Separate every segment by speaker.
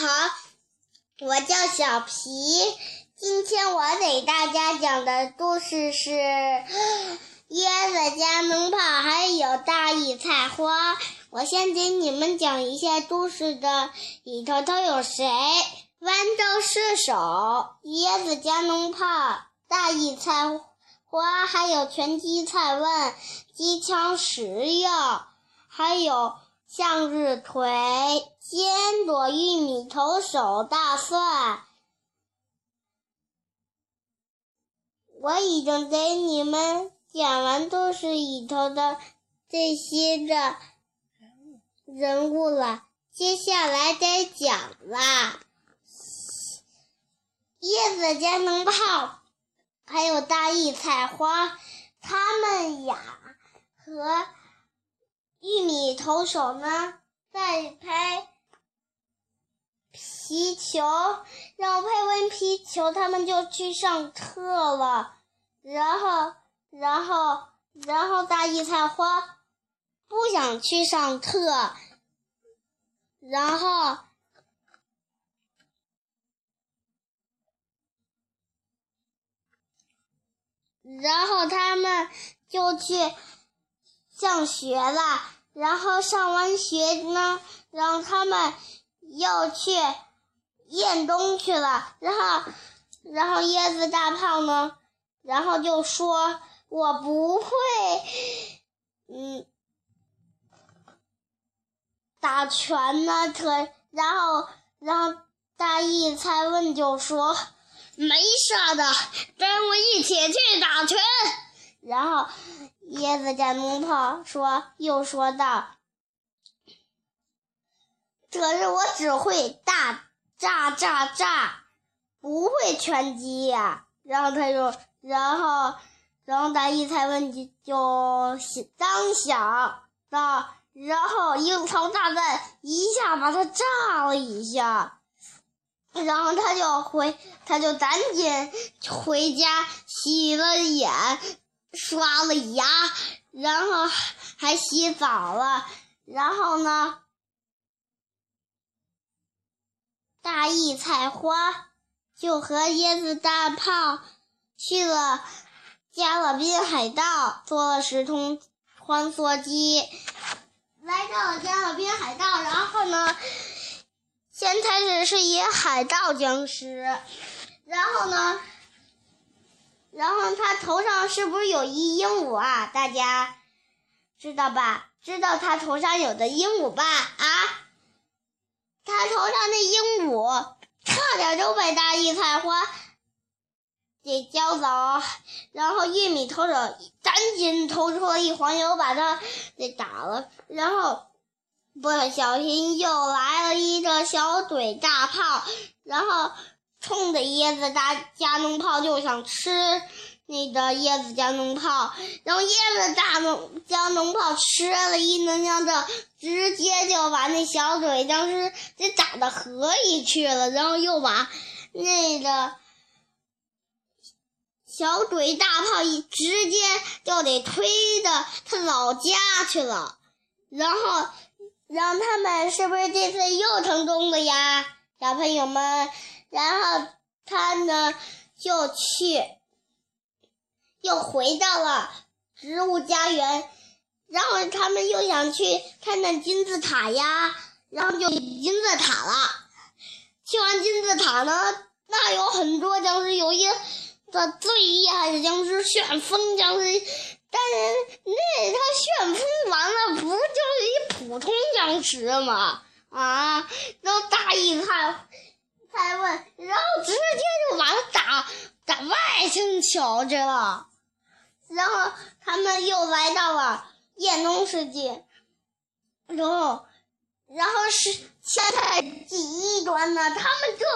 Speaker 1: 好，我叫小皮。今天我给大家讲的故事是椰子加农炮，还有大益菜花。我先给你们讲一下故事的里头都有谁：豌豆射手、椰子加农炮、大益菜花，还有拳击菜问、机枪石药，还有向日葵、坚果、玉米、投手、大蒜。我已经给你们讲完故事里头的这些的人物了，接下来该讲啦。叶子加农炮，还有大益菜花，他们呀和玉米投手呢在拍皮球，然后拍完皮球，他们就去上课了。然后，然后，然后大益菜花不想去上课，然后，然后他们就去上学了。然后上完学呢，然后他们又去验东去了。然后，然后椰子大炮呢？然后就说：“我不会，嗯，打拳呢。”可然后，然后大义才问就说：“没事的，跟我一起去打拳。”然后椰子加农炮说又说道：“可是我只会大炸炸炸，不会拳击呀。”然后他就。然后，然后大一才问就就当想到，然后樱桃炸弹一下把他炸了一下，然后他就回，他就赶紧回家洗了眼，刷了牙，然后还洗澡了。然后呢，大益菜花就和椰子大炮。去了加勒比海盗，坐了时空穿梭机，来到了加勒比海盗。然后呢，先开始是一海盗僵尸，然后呢，然后他头上是不是有一鹦鹉啊？大家知道吧？知道他头上有的鹦鹉吧？啊，他头上那鹦鹉差点就被大益菜花。给叼走，然后玉米投手赶紧投出了一黄油，把他给打了。然后不小心又来了一个小嘴大炮，然后冲着椰子大加农炮就想吃那个椰子加农炮，然后椰子大农加农炮吃了一能量的，直接就把那小嘴僵尸给打到河里去了，然后又把那个。小鬼大炮一直接就得推到他老家去了，然后，然后他们是不是这次又成功了呀，小朋友们？然后他呢就去，又回到了植物家园，然后他们又想去看看金字塔呀，然后就金字塔了。去完金字塔呢，那有很多僵尸，有一。个最厉害的僵尸旋风僵尸，但是那他旋风完了不就是一普通僵尸吗？啊，然后大一看，才问，然后直接就把他打打外星球去了。然后他们又来到了夜冬世界，然后，然后是现在第一关呢，他们就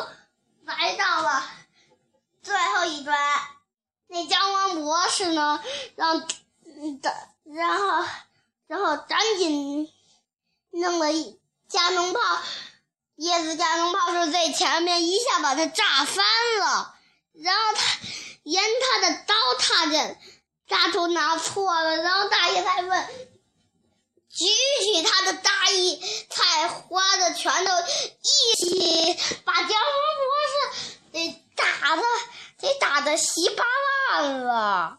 Speaker 1: 来到了。最后一关，那姜王博士呢？让的，然后，然后赶紧弄了一加农炮，叶子加农炮是最前面，一下把他炸翻了。然后他沿他的刀踏着，大头拿错了。然后大爷才问，举起他的大衣，菜花的拳头一起把江河博士给打的，给打的稀巴烂了。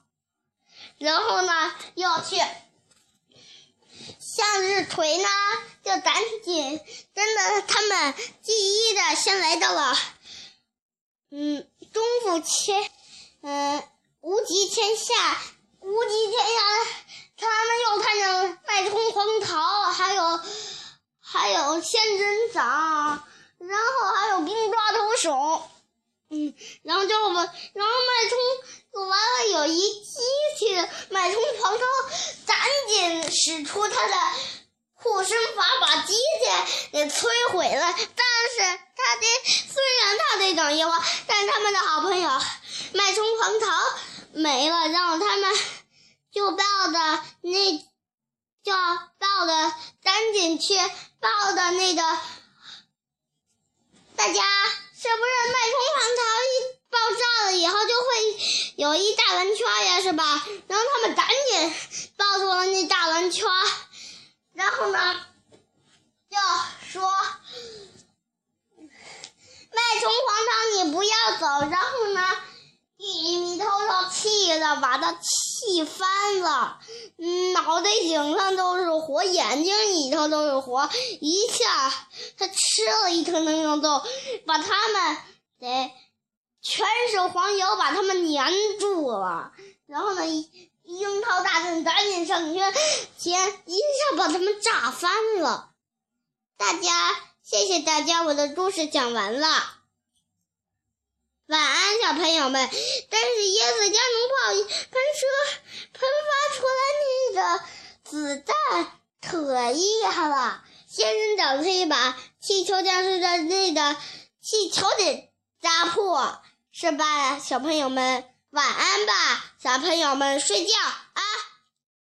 Speaker 1: 然后呢，要去。向日葵呢，就赶紧真的，他们第一的先来到了，嗯，中府千，嗯，无极天下，无极天下，他们又看见麦冲黄桃，还有还有仙人掌，然后还有冰抓头手。嗯，然后就我们，然后脉冲完了，有一机器脉冲黄涛使出他的护身法，把机器给摧毁了。但是他的虽然他得等一会，但他们的好朋友脉冲黄桃没了，然后他们就抱着那，就抱着赶紧去抱的那个大家。是不是脉冲黄桃一爆炸了以后就会有一大蓝圈呀，是吧？然后他们赶紧抱住了那大蓝圈，然后呢，就说：“脉冲黄桃，你不要走。”然后呢，玉米偷偷气的把他气翻了，脑袋顶上都是火，眼睛里头都是火，一下他吃了一颗能量豆，把他们得全是黄油，把他们粘住了。然后呢，樱桃大战赶紧上去，先一下把他们炸翻了。大家，谢谢大家，我的故事讲完了。晚安，小朋友们。但是椰子加农炮喷射喷发出来那个子弹可厉害了，仙人掌可以把气球僵尸的那个气球给扎破，是吧？小朋友们，晚安吧，小朋友们睡觉。